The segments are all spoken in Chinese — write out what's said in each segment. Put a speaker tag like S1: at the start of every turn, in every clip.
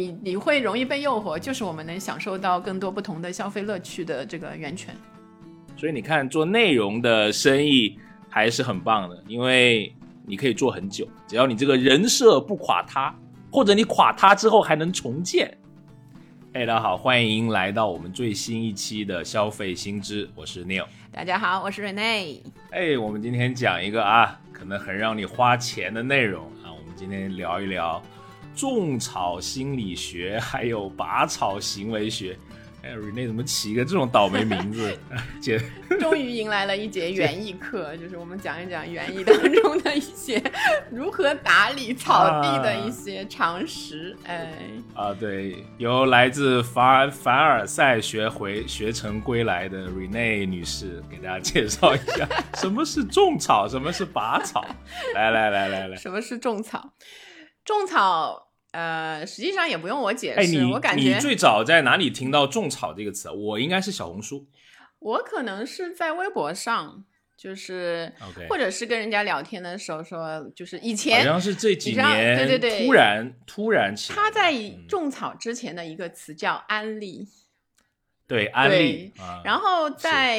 S1: 你你会容易被诱惑，就是我们能享受到更多不同的消费乐趣的这个源泉。
S2: 所以你看，做内容的生意还是很棒的，因为你可以做很久，只要你这个人设不垮塌，或者你垮塌之后还能重建。哎，大家好，欢迎来到我们最新一期的消费新知，我是 Neil。
S1: 大家好，我是 Rene。
S2: 哎，我们今天讲一个啊，可能很让你花钱的内容啊，我们今天聊一聊种草心理学，还有拔草行为学。哎，Rene 怎么起一个这种倒霉名字？姐，
S1: 终于迎来了一节园艺课，就是我们讲一讲园艺当中的一些如何打理草地的一些常识。哎，
S2: 啊，对，由来自凡凡尔赛学回学成归来的 Rene 女士给大家介绍一下什么是种草，什么是拔草。来来来来来，
S1: 什么是种草？种草。呃，实际上也不用我解
S2: 释，
S1: 我感觉
S2: 你最早在哪里听到“种草”这个词？我应该是小红书，
S1: 我可能是在微博上，就是或者是跟人家聊天的时候说，就是以前
S2: 好像是这几年，
S1: 对对对，
S2: 突然突然起，
S1: 他在种草之前的一个词叫安利。
S2: 对安利，
S1: 然后在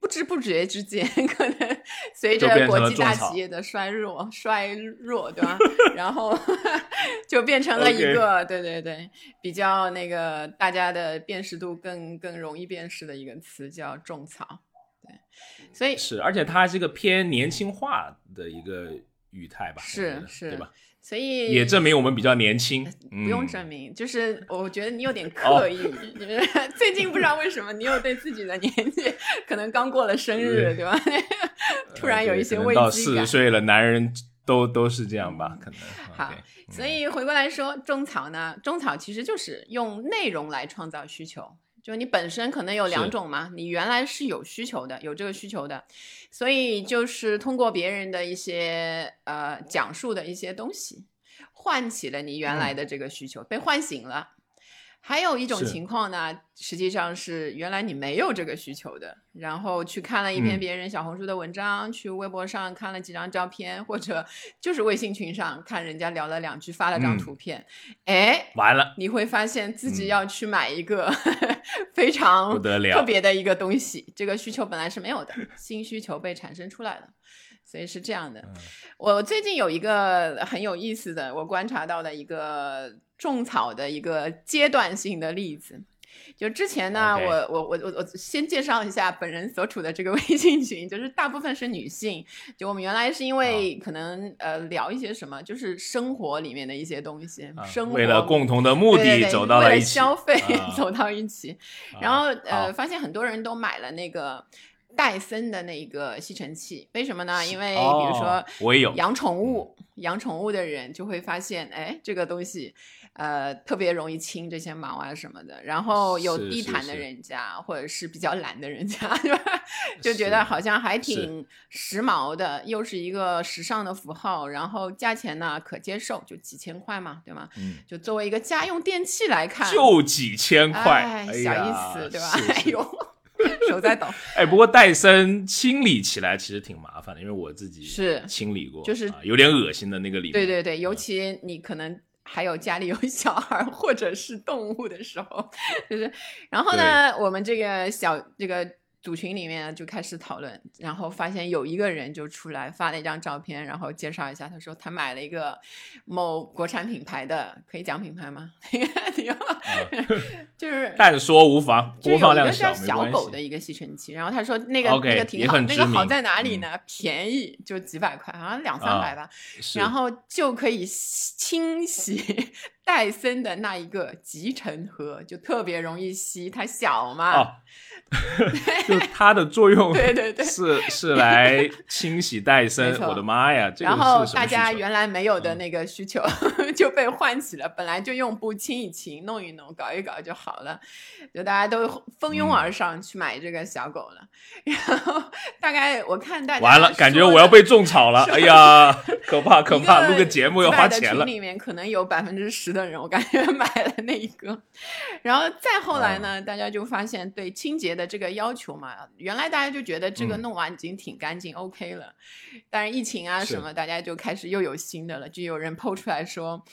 S1: 不知不觉之间，可能随着国际大企业的衰弱，衰弱，对吧？然后 就变成了一个，对对对，比较那个大家的辨识度更更容易辨识的一个词，叫种草。对，所以
S2: 是，而且它是一个偏年轻化的一个语态吧？
S1: 是是，
S2: 对吧？
S1: 所以
S2: 也证明我们比较年轻，
S1: 不用证明，就是我觉得你有点刻意。最近不知道为什么，你又对自己的年纪 可能刚过了生日，对吧？突然有一些危机感。
S2: 到四十岁了，男人都都是这样吧？可能。
S1: 好，所以回过来说，种草呢，种草其实就是用内容来创造需求。就你本身可能有两种嘛，你原来是有需求的，有这个需求的，所以就是通过别人的一些呃讲述的一些东西，唤起了你原来的这个需求，被唤醒了。还有一种情况呢，实际上是原来你没有这个需求的，然后去看了一篇别人小红书的文章，去微博上看了几张照片，或者就是微信群上看人家聊了两句，发了张图片，哎，
S2: 完了，
S1: 你会发现自己要去买一个 非常特别的一个东西，这个需求本来是没有的，新需求被产生出来了。所以是这样的，我最近有一个很有意思的，我观察到的一个种草的一个阶段性的例子。就之前呢，我我我我我先介绍一下本人所处的这个微信群，就是大部分是女性。就我们原来是因为可能呃聊一些什么，就是生活里面的一些东西，生活
S2: 为了共同的目的走到了一起，
S1: 消费 走到一起，然后呃发现很多人都买了那个。戴森的那个吸尘器，为什么呢？因为比如说，
S2: 我也有
S1: 养宠物，养宠物的人就会发现，哎，这个东西，呃，特别容易清这些毛啊什么的。然后有地毯的人家，或者是比较懒的人家，就就觉得好像还挺时髦的，又是一个时尚的符号。然后价钱呢可接受，就几千块嘛，对吗？嗯，就作为一个家用电器来看，
S2: 就几千块，
S1: 小意思，对吧？哎呦。手在抖，
S2: 哎，不过戴森清理起来其实挺麻烦的，因为我自己
S1: 是
S2: 清理过，
S1: 就是
S2: 有点恶心的那个里面。
S1: 对对对，尤其你可能还有家里有小孩或者是动物的时候，就是，然后呢，我们这个小这个。组群里面就开始讨论，然后发现有一个人就出来发了一张照片，然后介绍一下，他说他买了一个某国产品牌的，可以讲品牌吗？就是
S2: 但说无妨，播放量
S1: 小，小狗的一个吸尘器，然后他说那个那个挺好，那个好在哪里呢？便宜，就几百块，好像两三百吧，然后就可以清洗戴森的那一个集成盒，就特别容易吸，它小嘛。
S2: 就它的作用，
S1: 对对对，
S2: 是是来清洗戴森。我的妈呀！
S1: 然后大家原来没有的那个需求 就被唤起了。本来就用布清一清、弄一弄、搞一搞就好了，就大家都蜂拥而上去买这个小狗了。然后大概我看大家
S2: 完了，感觉我要被种草了。哎呀，可怕可怕！录个节目要花钱了。
S1: 里面可能有百分之十的人，我感觉 买了那一个。然后再后来呢，大家就发现对清洁的。这个要求嘛，原来大家就觉得这个弄完已经挺干净，OK 了。但是疫情啊什么，大家就开始又有新的了，就有人抛出来说，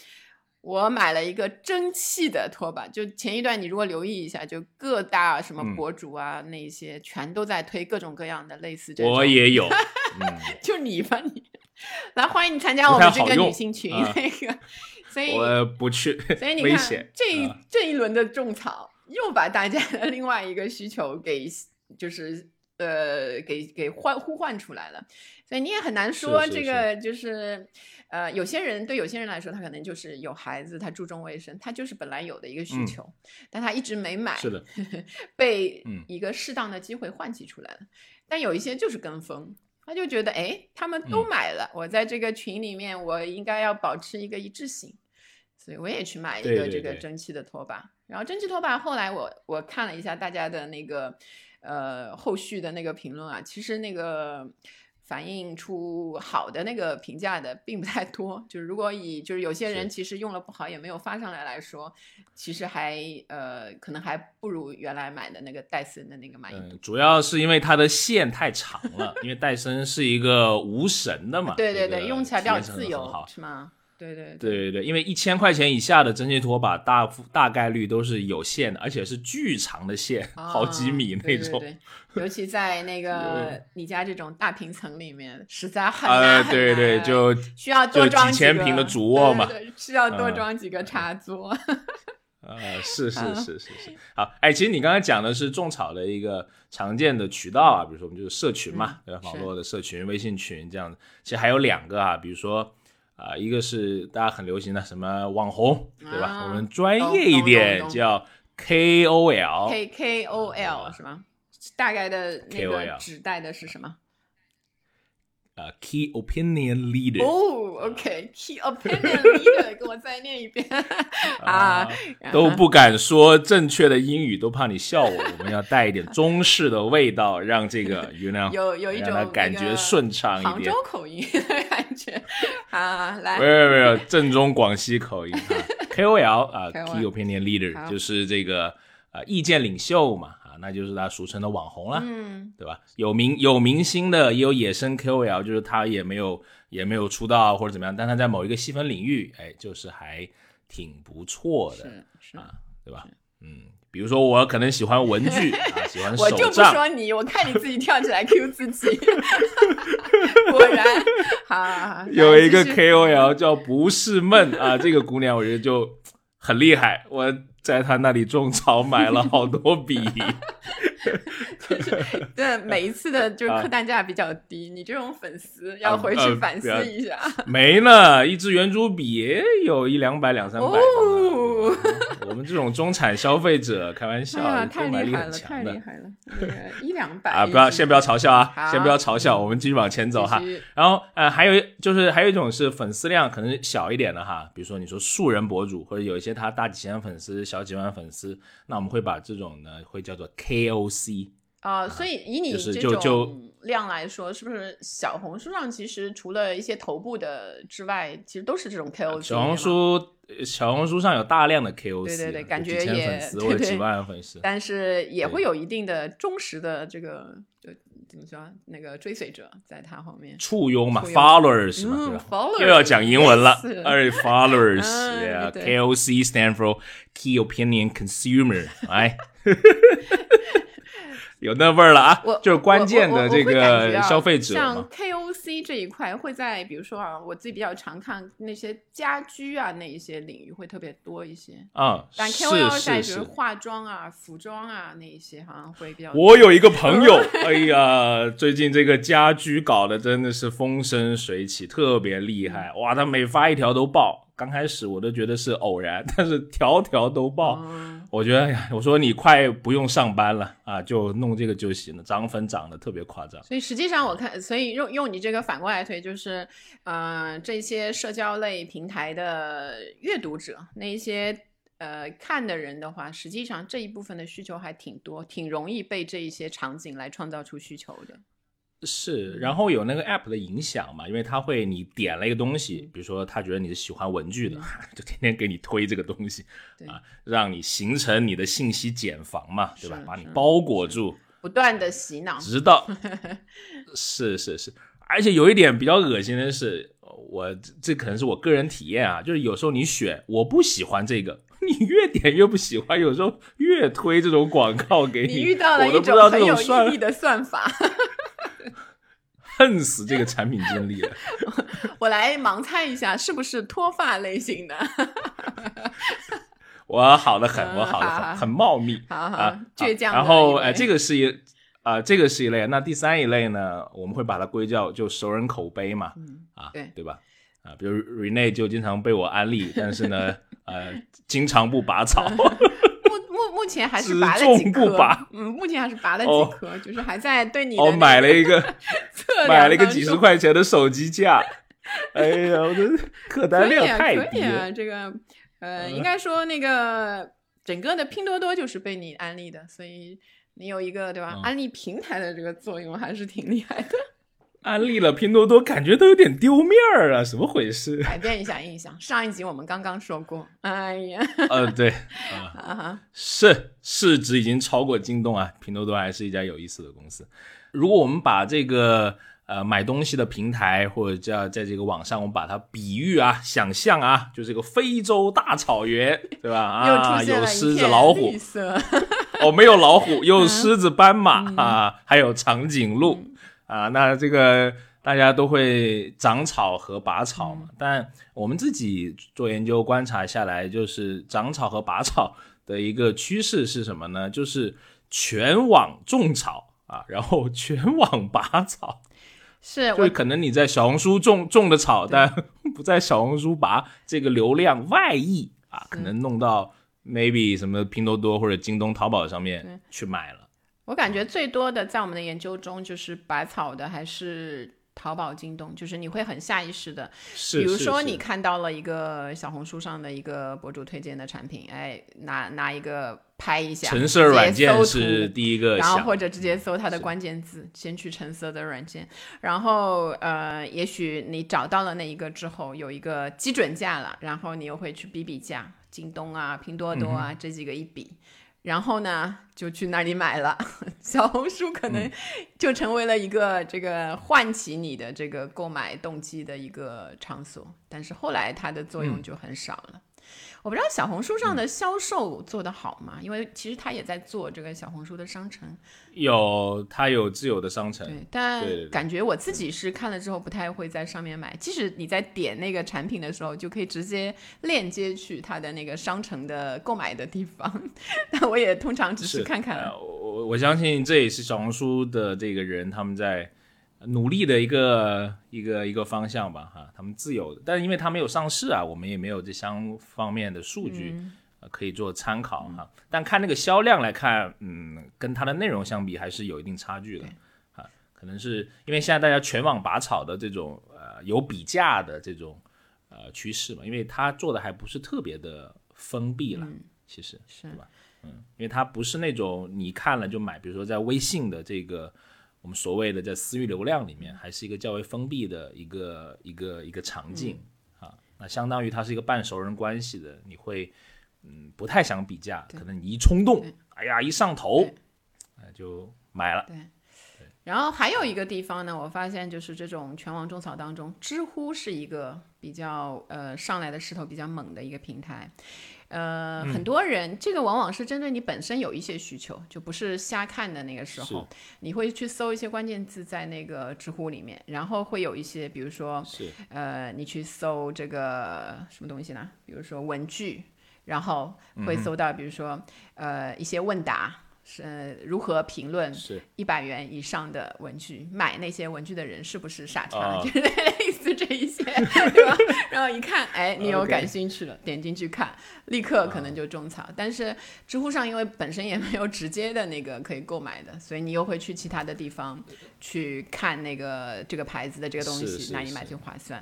S1: 我买了一个蒸汽的拖把，就前一段你如果留意一下，就各大什么
S2: 嗯
S1: 博主啊，那些全都在推各种各样的类似这种。
S2: 我也有，嗯，
S1: 就你吧你，来欢迎你参加我们这个女性群、
S2: 啊
S1: 那个，所以
S2: 我不去，
S1: 所以你看
S2: 危险
S1: 这一、
S2: 啊。
S1: 这一轮的种草，又把大家的另外一个需求给就是呃给给唤呼唤出来了，所以你也很难说这个就是呃有些人对有些人来说，他可能就是有孩子，他注重卫生，他就是本来有的一个需
S2: 嗯。
S1: 求，但他一直没买，
S2: 是的，
S1: 被
S2: 嗯。
S1: 一个适当的机会唤起出来了。但有一些就是跟风，他就觉得哎，他们都
S2: 嗯。
S1: 买了，我在这个群里面，我应该要保持一个一致性，所以我也去买一个这个
S2: 对对对
S1: 蒸汽的拖把。然后蒸汽拖把后来我我看了一下大家的那个呃后续的那个评论啊，其实那个。反映出好的那个评价的并不太多，就是如果以就是有些人其实用了不好也没有发上来来说，其实还呃可能还不如原来买的那个戴森的那个满意度。
S2: 嗯，主要是因为它的线太长了，因为戴森是一个无绳的嘛，
S1: 对对对，用起来比较自由，是吗？对对
S2: 对对对，因为一千块钱以下的蒸汽拖把大大概率都是有线的，而且是巨长的线，好几米
S1: 啊
S2: 那种。
S1: 对对对尤其在那 个你家这种大平层里面，实在很难
S2: 呃，对对，就
S1: 需要多
S2: 就
S1: 装个
S2: 几千平的主卧嘛
S1: 对对对需要多
S2: 嗯
S1: 装几个插座。
S2: 呃，是是是是是，好，哎，其实你刚才讲的是种草的一个常见的渠道啊，比如说我们就是社群嘛，
S1: 嗯
S2: 对吧？网络的社群、微信群这样子，其实还有两个啊，比如说啊、一个是大家很流行的什么网红，对吧？
S1: 啊
S2: 我们专业一点叫 KOL，K
S1: K O L 是吗？大概的那个指代的是什么？
S2: 呃，Key Opinion Leader，
S1: 哦，OK，Key Opinion Leader，跟我再念一遍 啊！
S2: 都不敢说正确的英语，都怕你笑我。我们要带一点中式的味道，让这个 you know
S1: 有有一种
S2: 感觉顺畅一点
S1: 杭州。口音的感觉啊，来
S2: 没，有没有，正宗广西口音啊，KOL 啊 KOL，Key Opinion Leader 就是这个呃意见领袖嘛啊，那就是他俗称的网红了，
S1: 嗯，
S2: 对吧？有明有明星的，也有野生 KOL，就是他也没有也没有出道或者怎么样，但他在某一个细分领域，哎，就是还挺不错的，
S1: 是是，
S2: 啊对吧？嗯，比如说我可能喜欢文具 啊，喜欢手
S1: 我就不，说你，我看你自己跳起来 Q 自己，果然，好好好，
S2: 有一个 KOL 叫不是梦啊，这个姑娘我觉得就很厉害，我在他那里种草买了好多笔，
S1: 对，每一次的就客单价比较低，你这种粉丝要
S2: 啊
S1: 回去反思一下。
S2: 没呢，一支圆珠笔也有一两百两三百。
S1: 哦
S2: 我们这种中产消费者，开玩笑，
S1: 哎呀，
S2: 购买力很
S1: 太厉害了，太厉害了！那个一两百
S2: 啊！不要，先不要嘲笑啊，先不要嘲笑，我们继续往前走哈然后呃，还有就是还有一种是粉丝量可能小一点的哈，比如说你说素人博主，或者有一些他大几千粉丝、小几万粉丝，那我们会把这种呢会叫做 KOC。
S1: 啊，所以以你
S2: 就是
S1: 这种量来说，是不是小红书上其实除了一些头部的之外，其实都是这种 KOC？
S2: 小红，书呃小红书上有大量的 KOC，
S1: 对对对感觉也
S2: 粉丝
S1: 对对
S2: 或者几万粉丝。
S1: 但是也会有一定的忠实的这个就怎么说那个追随者在他后面。
S2: 簇拥嘛，followers 嘛，
S1: 嗯
S2: 对吧
S1: ？，followers，
S2: 又要讲英文了哎，followers，KOC stand for key opinion consumer，哎，有那味儿了啊
S1: 我，
S2: 就是关键的这个消费者
S1: 像，KOC 这一块会在比如说啊，我自己比较常看那些家居啊那一些领域会特别多一些。
S2: 啊，
S1: 但 KOL 在。比如化妆啊、服装啊那一些，好像会比较。
S2: 我有一个朋友，哎呀，最近这个家居搞得真的是风生水起，特别厉害哇！他每发一条都爆。刚开始我都觉得是偶然，但是条条都爆。
S1: 嗯
S2: 我觉得，哎呀，我说你快不用上班了啊，就弄这个就行了，涨粉涨得特别夸张。
S1: 所以实际上我看，所以用用你这个反过来推，就是，呃，这些社交类平台的阅读者，那一些呃看的人的话，实际上这一部分的需求还挺多，挺容易被这一些场景来创造出需求的。
S2: 是，然后有那个 app 的影响嘛，因为它会你点了一个东西，比如说他觉得你是喜欢文具的，就天天给你推这个东西啊，让你形成你的信息茧房嘛，对吧把你包裹住，
S1: 不断的洗脑，
S2: 直到 是是是，而且有一点比较恶心的是，我这可能是我个人体验啊，就是有时候你选我不喜欢这个，你越点越不喜欢，有时候越推这种广告给
S1: 你你遇到了
S2: 我
S1: 一
S2: 种不知道这
S1: 很有意义的算法。
S2: 恨死这个产品经理了。
S1: 我来盲猜一下，是不是脱发类型的？
S2: 我好的很，
S1: 嗯
S2: 我好的很，很茂密
S1: 好好
S2: 啊，
S1: 倔强的
S2: 然后，哎，这个是一啊，这个是一类。那第三一类呢，我们会把它归叫就熟人口碑嘛，啊，
S1: 对
S2: 对吧？啊，比如 Rene 就经常被我安利，但是呢，呃，经常不拔草。
S1: 目前还是拔了几颗，
S2: 拔。
S1: 嗯，目前还是拔了
S2: 哦。
S1: 几颗，就是还在对你的
S2: 我
S1: 那
S2: 买了一个
S1: 测
S2: 买了一个几十块钱的手机架，哎呀，我的客单量
S1: 可以啊，
S2: 太低了。
S1: 可以啊，这个呃，应该说那个整个的拼多多就是被你安利的，所以你有一个对吧？
S2: 嗯。
S1: 安利平台的这个作用还是挺厉害的，
S2: 安利了拼多多，感觉都有点丢面儿啊，怎么回事？
S1: 改变一下印象。上一集我们刚刚说过，哎呀，
S2: 呃，对，啊、是市值已经超过京东啊，拼多多还是一家有意思的公司。如果我们把这个呃买东西的平台或者叫在这个网上，我们把它比喻啊、想象啊，就这个非洲大草原，对吧？啊，有狮子、老虎。哦，没有老虎，有狮子、斑马、
S1: 嗯。
S2: 啊，还有长颈鹿、啊。那这个大家都会长草和拔草嘛，但我们自己做研究观察下来，就是长草和拔草的一个趋势是什么呢？就是全网种草啊，然后全网拔草。
S1: 是我
S2: 就可能你在小红书种种的草，但 不在小红书拔，这个流量外溢啊，可能弄到 maybe 什么拼多多或者京东、淘宝上面去买了。
S1: 我感觉最多的在我们的研究中，就是百草的还是淘宝、京东，就是你会很下意识的，比如说你看到了一个小红书上的一个博主推荐的产品，哎，拿拿一个拍一下，
S2: 橙色软件是第一个
S1: 然后，或者直接搜它的关键字，先去橙色的软件，然后呃，也许你找到了那一个之后，有一个基准价了，然后你又会去比比价，京东啊、拼多多
S2: 嗯
S1: 啊、这几个一比，然后呢就去那里买了。小红书可
S2: 嗯
S1: 能就成为了一个这个唤起你的这个购买动机的一个场所，但是后来它的作用
S2: 嗯
S1: 就很少了。我不知道小红书上的销售做得好吗？因为其实他也在做这个小红书的商城，
S2: 有他有自有的商城，
S1: 对，但感觉我自己是看了之后不太会在上面买。即使你在点那个产品的时候，就可以直接链接去他的那个商城的购买的地方，但我也通常只是看看。
S2: 呃我我相信这也是小红书的这个人他们在努力的一个一个一个方向吧，哈，他们自有的，但是因为它没有上市啊，我们也没有这相方面的数据。
S1: 嗯。
S2: 呃可以做参考哈，但看那个销量来看，嗯，跟它的内容相比还是有一定差距的啊。可能是因为现在大家全网拔草的这种呃有比价的这种呃趋势嘛，因为它做的还不是特别的封闭了，
S1: 嗯。
S2: 其实
S1: 是。
S2: 吧？嗯因为它不是那种你看了就买，比如说在微信的这个我们所谓的在私域流量里面，还是一个较为封闭的一个一个一个场景、啊。那相当于它是一个半熟人关系的，你会嗯不太想比价，可能你一冲动，哎呀一上头，哎就买了。
S1: 对然后还有一个地方呢，我发现就是这种全网种草当中，知乎是一个比较呃上来的势头比较猛的一个平台。呃，
S2: 嗯
S1: 很多人这个往往是针对你本身有一些需求，就不是瞎看的那个时候，你会去搜一些关键字在那个知乎里面，然后会有一些，比如说呃，你去搜这个什么东西呢？比如说文具，然后
S2: 嗯
S1: 会搜到，比如说、呃一些问答。是、呃、如何评论一百元以上的文具？买那些文具的人是不是傻叉？
S2: 哦
S1: 就是类似这一些，对吧？然后一看，哎，你有感兴趣了点进去看，立刻可能就种草。但是知乎上因为本身也没有直接的那个可以购买的，所以你又会去其他的地方去看那个这个牌子的这个东西，哪里买最划算？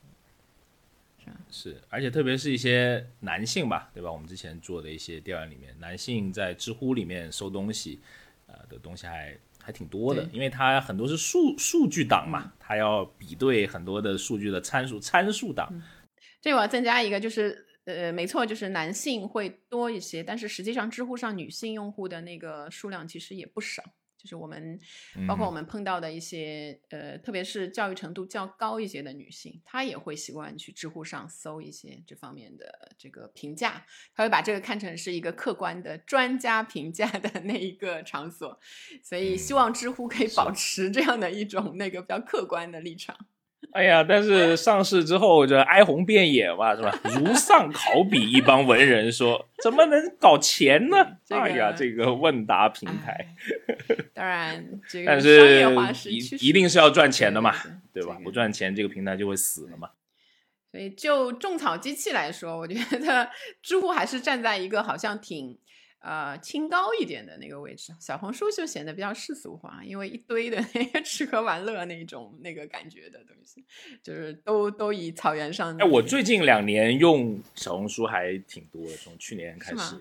S2: 是，而且特别是一些男性吧，对吧？我们之前做的一些调研里面，男性在知乎里面搜东西，呃的东西还还挺多的，因为它很多是数数据档嘛，它要比对很多的数据的参数参数档，
S1: 这我要增加一个，就是呃，没错，就是男性会多一些，但是实际上知乎上女性用户的那个数量其实也不少。就是我们包括我们碰到的一些呃，特别是教育程度较高一些的女性，她也会习惯去知乎上搜一些这方面的这个评价，她会把这个看成是一个客观的专家评价的那一个场所，所以希望知乎可以保。持这样的一种那个比较客观的立场。
S2: 哎呀，但是上市之后这哀鸿遍野嘛，是吧？如丧考妣，一帮文人说怎么能搞钱呢？哎呀，这个问答平台，
S1: 当然，这个
S2: 但
S1: 是
S2: 一一定是要赚钱的嘛，对吧？不赚钱，这个平台就会死了嘛。
S1: 所以，就种草机器来说，我觉得知乎还是站在一个好像挺。呃，清高一点的那个位置，小红书就显得比较世俗化，因为一堆的 那个吃喝玩乐那种那个感觉的东西，就是都都以草原上。
S2: 哎，我最近两年用小红书还挺多的，从去年开始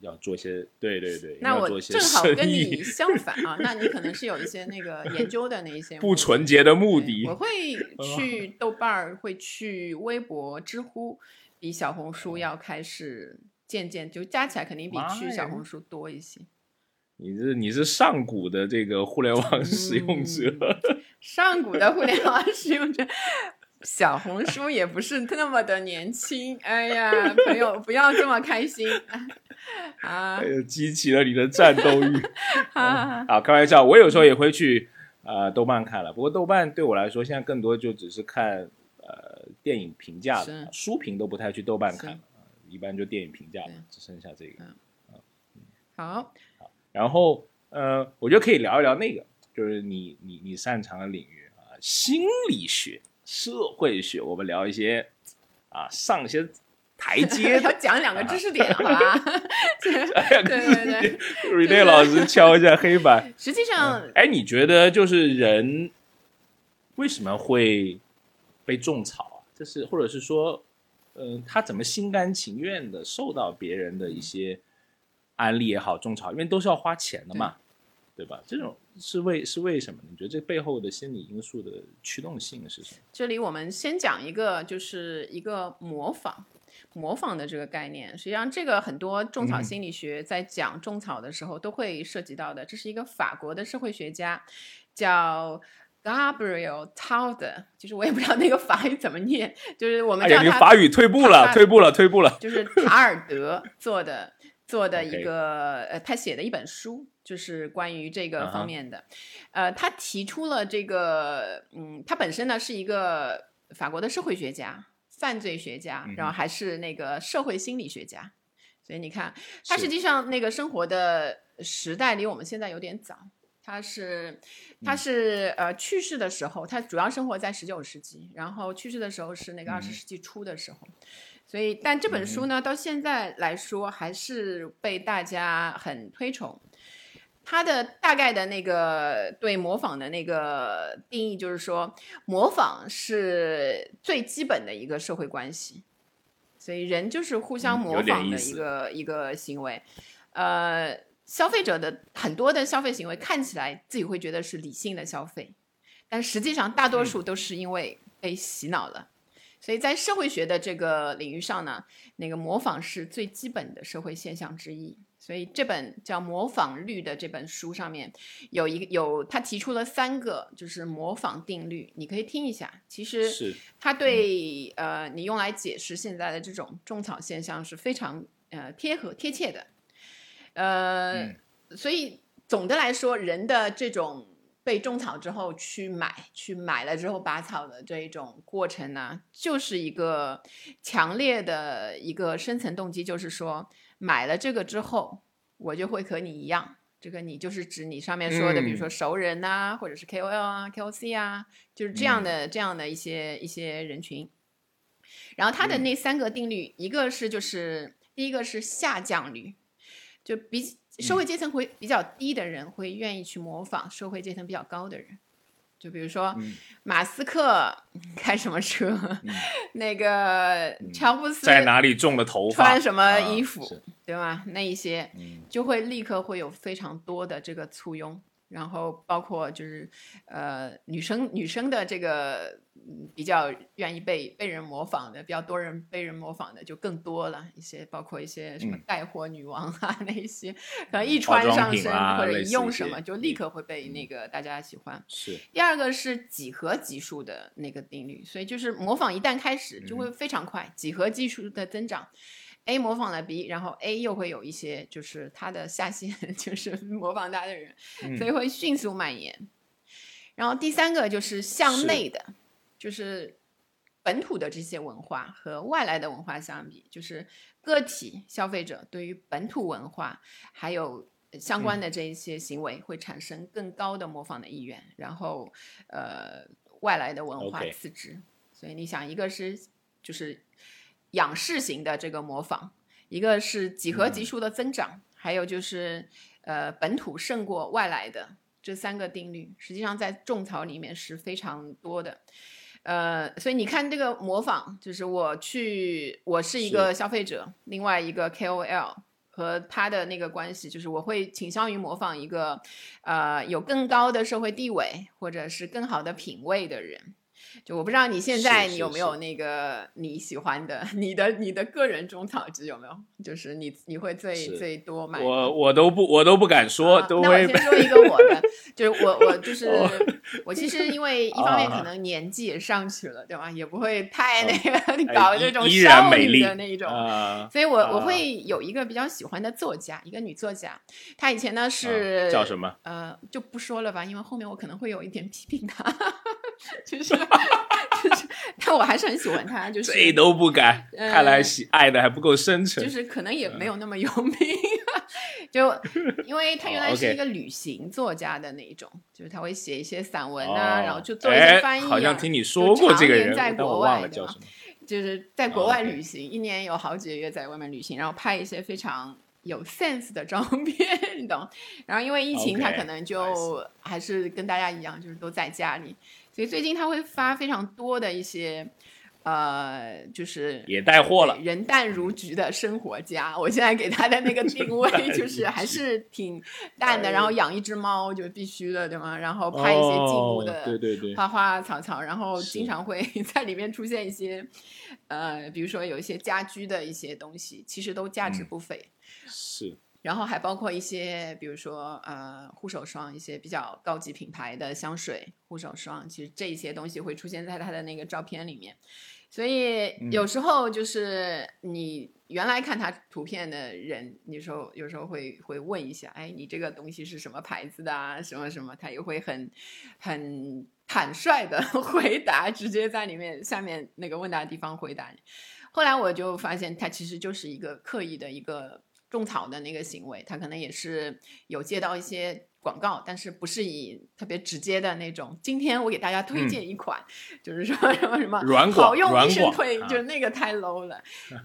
S2: 要做些，对对对，
S1: 那我正好跟你相反啊，那你可能是有一些那个研究的那一些
S2: 不纯洁的目的。
S1: 我会 去豆瓣儿，会去微博、知乎，比小红书要开始。渐渐就加起来肯定比去小红书多一些。
S2: 你是你是上古的这个互联网使用者，
S1: 上古的互联网使用者，小红书也不是那么的年轻。哎呀，朋友不要这么开心啊！
S2: 激起了你的战斗欲 啊！开玩笑，我有时候也会去呃豆瓣看了，不过豆瓣对我来说现在更多就只是看呃电影评价的，书评都不太去豆瓣看。一般就电影评价嘛，只剩下这个。
S1: 好，
S2: 好，然后呃，我觉得可以聊一聊那个，就是你你你擅长的领域啊，心理学、社会学，我们聊一些啊，上一些台阶。
S1: 要讲两个知识点，好吧？对对对，
S2: 瑞内老师敲一下黑板。
S1: 实际上，
S2: 哎，你觉得就是人为什么会被种草啊？这是或者是说？嗯，他怎么心甘情愿的受到别人的一些安利也好，种草，因为都是要花钱的嘛，对吧？这种是为是为什么？你觉得这背后的心理因素的驱动性是什么？
S1: 这里我们先讲一个，就是一个模仿，模仿的这个概念。实际上，这个很多种草心理学在讲种草的时候都会涉及到的。这是一个法国的社会学家，叫。Gabriel t a u d e 就是我也不知道那个法语怎么念，就是我们叫他
S2: 法语退步了，退步了，退步了。
S1: 就是塔尔德做的 做的一个呃，他写的一本书，就是关于这个方面的。呃，他提出了这个，嗯，他本身呢是一个法国的社会学家、犯罪学家，然后还是那个社会心理学家。所以你看，他实际上那个生活的时代离我们现在有点早。他是，他是呃去世的时候，他主要生活在十九世纪，然后去世的时候是那个二十世纪初的时候，所以但这本书呢，到现在来说还是被大家很推崇。他的大概的那个对模仿的那个定义就是说，模仿是最基本的一个社会关系，所以人就是互相模仿的一个。一个行为，呃。消费者的很多的消费行为看起来自己会觉得是理性的消费，但实际上大多数都是因为被洗脑了。所以在社会学的这个领域上呢，那个模仿是最基本的社会现象之一。所以这本叫《模仿律》的这本书上面有一个有他提出了三个就是模仿定律，你可以听一下。其实
S2: 是
S1: 他对呃你用来解释现在的这种种草现象是非常呃贴合贴切的。呃，所以总的来说，人的这种被种草之后去买，去买了之后拔草的这一种过程呢，就是一个强烈的一个深层动机，就是说买了这个之后，我就会和你一样。这个你就是指你上面说的，比如说熟人呐，或者是 KOL 啊、KOC 啊，就是这样的这样的一些一些人群。然后他的那三个定律，一个是就是第一个是下降率。就比社会阶层会比较低的人会愿意去模仿社会阶层比较高的人，就比如说马斯克开什么车，那个乔布斯
S2: 在哪里种的头
S1: 发，穿什么衣服，对吧？那一些就会立刻会有非常多的这个簇拥。然后包括就是呃女生女生的这个嗯比较愿意被被人模仿的，比较多人被人模仿的就更多了一些，包括一些什么
S2: 嗯
S1: 带货女王啊、那一些，可能一穿上身或者一用什么就立
S2: 嗯
S1: 刻会被那个大家喜欢。
S2: 是
S1: 第二个是几何级数的那个定律，所以就是模仿一旦开始就
S2: 嗯
S1: 会非常快，几何级数的增长。A 模仿了 B，然后 A 又会有一些就是他的下线，就是模仿他的人，
S2: 嗯
S1: 所以会迅速蔓延。然后第三个就是向内的，就是本土的这些文化和外来的文化相比，就是个体消费者对于本土文化还有相
S2: 嗯
S1: 关的这一些行为会产生更高的模仿的意愿，然后呃外来的文化次之。所以你想，一个是就是仰视型的这个模仿，一个是几何级
S2: 嗯
S1: 数的增长，还有就是呃本土胜过外来的这三个定律，实际上在种草里面是非常多的。呃，所以你看这个模仿，就是我去，我是一个消费者，另外一个 KOL 和他的那个关系，就是我会倾向于模仿一个呃有更高的社会地位或者是更好的品味的人。就我不知道你现在你有没有那个你喜欢的，你的你的个人中草值有没有？就是你你会最最多买。
S2: 我我都不我都不敢说，
S1: 啊那我
S2: 都会
S1: 先说一个我的，就是我我就是
S2: 哦
S1: 我其实因为 一方面可
S2: 啊
S1: 能年纪也上去了，对吧？也不会 太
S2: 哦
S1: 那个
S2: 哎
S1: 搞这种
S2: 依依然
S1: 少女
S2: 美丽
S1: 的那一种。
S2: 啊，
S1: 所以我我
S2: 啊
S1: 会有一个比较喜欢的作家，一个女作家，她以前呢是、
S2: 啊叫什么？
S1: 呃，就不说了吧，因为后面我可能会有一点批评她，就是 就是，但我还是很喜欢他，就是
S2: 这都不敢，
S1: 呃
S2: 看来喜爱的还不够深沉。
S1: 就是可能也没有那么有名，就因为他原来是一个旅行作家的那一种，就是他会写一些散文啊，
S2: 哦
S1: 然后就做一些
S2: 哎
S1: 翻译、啊
S2: 好像听你说过这个人，
S1: 在国外对吧
S2: 了叫什么。
S1: 就是在国外旅行，一年有好几个月在外面旅行，然后拍一些非常有 sense 的照片，你懂？然后因为疫情，他可能就还是跟大家一样，就是都在家里，所以最近他会发非常多的一些。呃，就是
S2: 也带货了
S1: 人淡如菊的生活家。我现在给他的那个定位就 是还是挺淡的，然后养一只猫就必须的，对吗？然后拍一些静物
S2: 哦
S1: 的
S2: 对对对，
S1: 花花草草，然后经常会 在里面出现一些，呃，比如说有一些家居的一些东西，其实都价值
S2: 嗯
S1: 不菲。
S2: 是
S1: 然后还包括一些，比如说呃护手霜，一些比较高级品牌的香水、护手霜，其实这一些东西会出现在他的那个照片里面。所以
S2: 嗯
S1: 有时候就是你原来看他图片的人，有时候有时候会会问一下，哎，你这个东西是什么牌子的啊？什么什么，他也会很很坦率的 回答，直接在里面下面那个问答地方回答你。后来我就发现，他其实就是一个刻意的一个种草的那个行为，他可能也是有接到一些广告，但是不是以特别直接的那种。今天我给大家推荐一款，就是说什么什么好用
S2: 软广
S1: 一生推，
S2: 啊
S1: 就是那个太 low 了。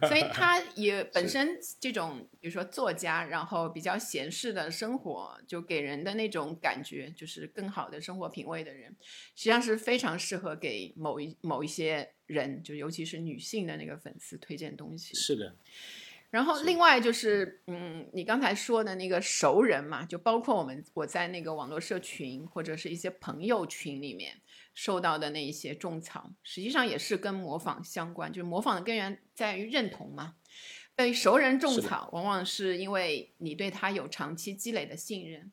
S1: 所以 他也本身这种，比如说作家，然后比较闲适的生活，就给人的那种感觉，就是更好的生活品味的人，实际上是非常适合给某一某一些人，就尤其是女性的那个粉丝推荐东西。
S2: 是的，
S1: 然后另外就是，嗯，你刚才说的那个熟人嘛，就包括我们我在那个网络社群或者是一些朋友群里面受到的那一些种草，实际上也是跟模仿相关，就是模仿的根源在于认同嘛。被熟人种草，往往是因为你对他有长期积累的信任。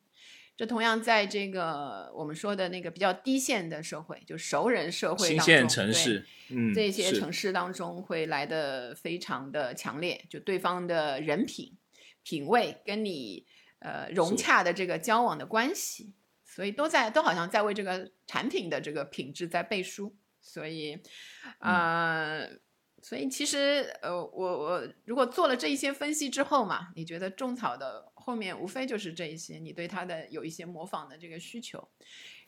S1: 这同样在这个我们说的那个比较低线的社会，就熟人社会当
S2: 新县
S1: 中对
S2: 城市，嗯，
S1: 这些城市当中会来的非常的强烈，就对方的人品、品味跟你呃融洽的这个交往的关系，所以都在都好像在为这个产品的这个品质在背书，所以呃。所以其实，呃，我我如果做了这一些分析之后嘛，你觉得种草的后面无非就是这一些，你对它的有一些模仿的这个需求，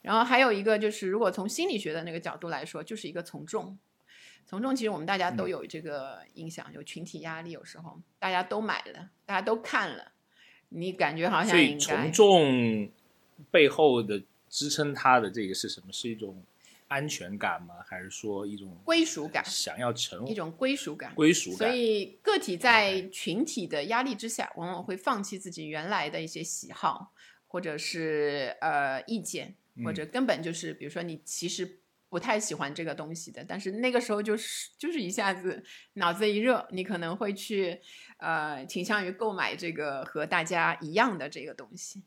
S1: 然后还有一个就是，如果从心理学的那个角度来说，就是一个从众。从众其实我们大家都
S2: 嗯
S1: 有这个印象，有群体压力，有时候大家都买了，大家都看了，你感觉好像应
S2: 以从众背后的支撑它的这个是什么？是一种安全感吗？还是说一种
S1: 归属感，
S2: 想要成
S1: 一种归属感。
S2: 归属感？
S1: 所以个体在群体的压力之下，往往会放弃自己原来的一些喜好，或者是呃意见，或
S2: 嗯
S1: 者根本就是比如说你其实不太喜欢这个东西的，但是那个时候就是就是一下子脑子一热，你可能会去呃倾向于购买这个和大家一样的这个东西，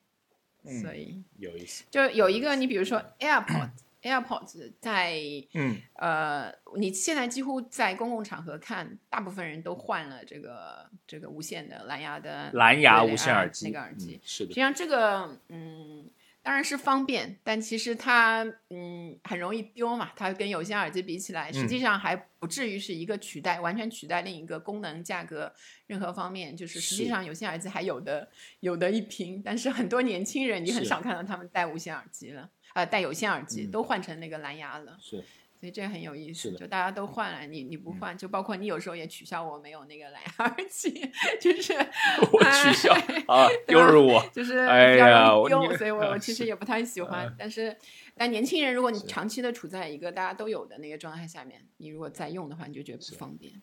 S2: 嗯
S1: 所以
S2: 有意思。
S1: 就有一个你比如说 AirPods。AirPods 在
S2: 嗯，
S1: 呃，你现在几乎在公共场合看，大部分人都换了这个这个无线的蓝牙的
S2: 蓝牙无线耳机，
S1: 那个耳机
S2: 嗯。是的，
S1: 实际上这个嗯，当然是方便，但其实它嗯很容易丢嘛。它跟有线耳机比起来，实际上还不至于是一个取代，完全取代另一个功能、价格任何方面。就是实际上有线耳机还有的有的一拼，但是很多年轻人你很少看到他们戴无线耳机了，呃，戴有线耳机、
S2: 嗯
S1: 都换成那个蓝牙了。
S2: 是
S1: 所以这很有意思，就大家都换了，你你不换，就包括你有时候也取笑我没有那个蓝牙耳机，就是
S2: 我取笑啊，
S1: 对吧
S2: 又是我。
S1: 就是
S2: 哎
S1: 比较
S2: 呀
S1: 所以 我我其实也不太喜欢。
S2: 嗯
S1: 但是，但年轻人，如果你长期的处在一个大家都有的那个状态下面，你如果再用的话，你就觉得不方便。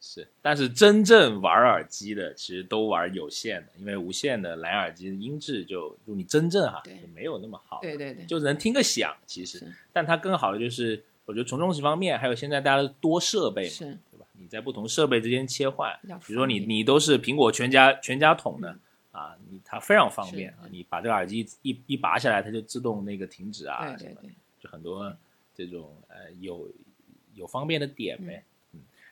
S2: 是，但是真正玩耳机的，其实都玩有线的，因为无线的蓝牙耳机的音质就就你真正哈
S1: 对
S2: 就没有那么好，
S1: 对对对，
S2: 就能听个响，其实，但它更好的就是，我觉得从重视方面，还有现在大家多设备嘛，
S1: 是
S2: 对吧？你在不同设备之间切换，
S1: 比
S2: 如说你你都是苹果全家全家桶的、啊，你它非常方便啊，你把这个耳机一一拔下来，它就自动那个停止啊，什么的
S1: 对对对，
S2: 就很多这种呃有有方便的点呗。嗯，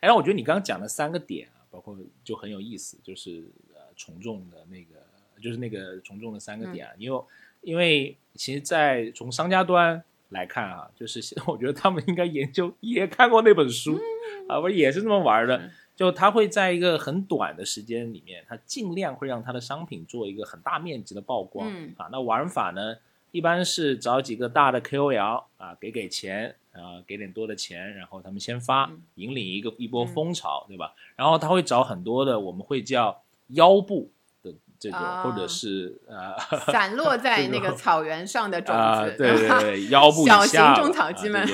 S2: 哎，我觉得你刚刚讲的三个点啊，包括就很有意思，就是呃从众的那个，就是那个从众的三个点啊，因为因为其实，在从商家端来看啊，就是我觉得他们应该研究也看过那本书、啊，不是也是这么玩的
S1: 嗯。
S2: 就他会在一个很短的时间里面，他尽量会让他的商品做一个很大面积的曝光、
S1: 嗯
S2: 啊。那玩法呢，一般是找几个大的 KOL 啊，给给钱啊，给点多的钱，然后他们先发
S1: 嗯，
S2: 引领一个一波风潮，对吧？然后他会找很多的我们会叫腰部的这种，
S1: 啊
S2: 或者是呃
S1: 散落 在那个草原上的种
S2: 啊，
S1: 子，
S2: 对对 对，腰部
S1: 小型种草机们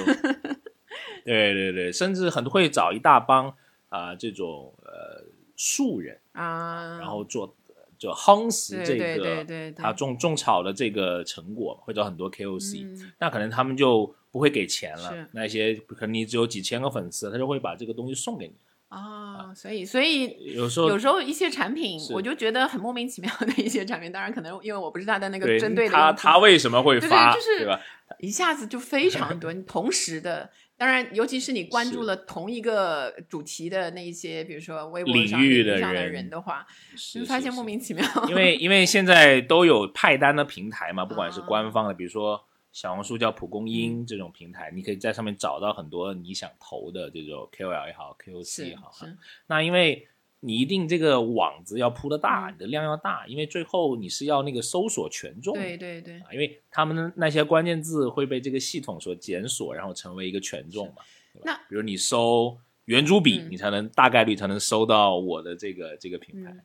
S2: 对对对，甚至很多会找一大帮啊、这种呃素人，
S1: 啊，
S2: 然后。做就夯实这
S1: 对对对
S2: 个他种种草的这个成果，会找很多 KOC，、
S1: 嗯
S2: 那可能他们就不会给钱了，那些可能你只有几千个粉丝，他就会把这个东西送给你。
S1: 哦，所以所以
S2: 有时候
S1: 有时候一些产品，我就觉得很莫名其妙的一些产品，当然可能因为我不是他的那个针对的
S2: 他他为什么会
S1: 对对，就是
S2: 吧？
S1: 一下子就非常多，你同时的，当然，尤其是你关注了同一个主题的那一些，比如说微博
S2: 领
S1: 上
S2: 域的
S1: 上的
S2: 人
S1: 人的话，
S2: 是
S1: 就发现莫名其妙。
S2: 因为因为现在都有派单的平台嘛，不管是
S1: 啊
S2: 官方的，比如说小红书叫蒲公英这种平台，你可以在上面找到很多你想投的这种 KOL 也好，KOC 也好。
S1: 是，
S2: 那因为你一定这个网子要铺的大，
S1: 嗯
S2: 你的量要大，因为最后你是要那个搜索权重。
S1: 对对对，
S2: 啊，因为他们的那些关键字会被这个系统所检索，然后成为一个权重嘛。对吧
S1: 那
S2: 比如你搜圆珠笔，
S1: 嗯
S2: 你才能大概率才能搜到我的这个这个品牌。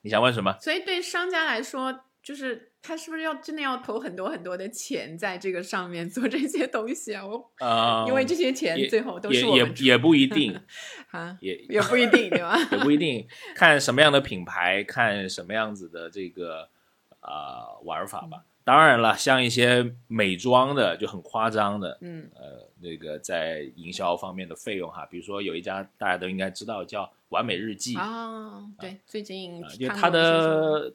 S2: 你想问什么？
S1: 所以对商家来说，就是他是不是要真的要投很多很多的钱在这个上面做这些东西啊？我
S2: 呃，
S1: 因为这些钱最后都是我们出
S2: 也也不一定，
S1: 啊，
S2: 也
S1: 也不一定对吧？
S2: 也不一定，看什么样的品牌，看什么样子的这个呃玩法吧。当然了，像一些美妆的就很夸张的，
S1: 嗯
S2: 呃，那个在营销方面的费用哈，比如说有一家大家都应该知道叫完美日记
S1: 啊，对，最近
S2: 啊，就它的，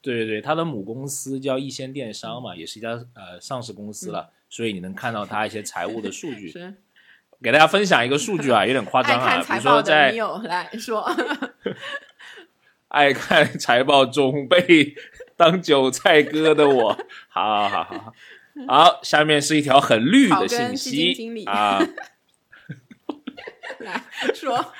S2: 对对对，它的母公司叫易仙电商嘛，也是一家呃上市公司了，所以你能看到它一些财务的数据。
S1: 是。
S2: 给大家分享一个数据啊，有点夸张啊，比如说在
S1: 你有来说，
S2: 爱看财报中被当韭菜割的我，好好好好好，下面是一条很绿的信息啊，
S1: 来说，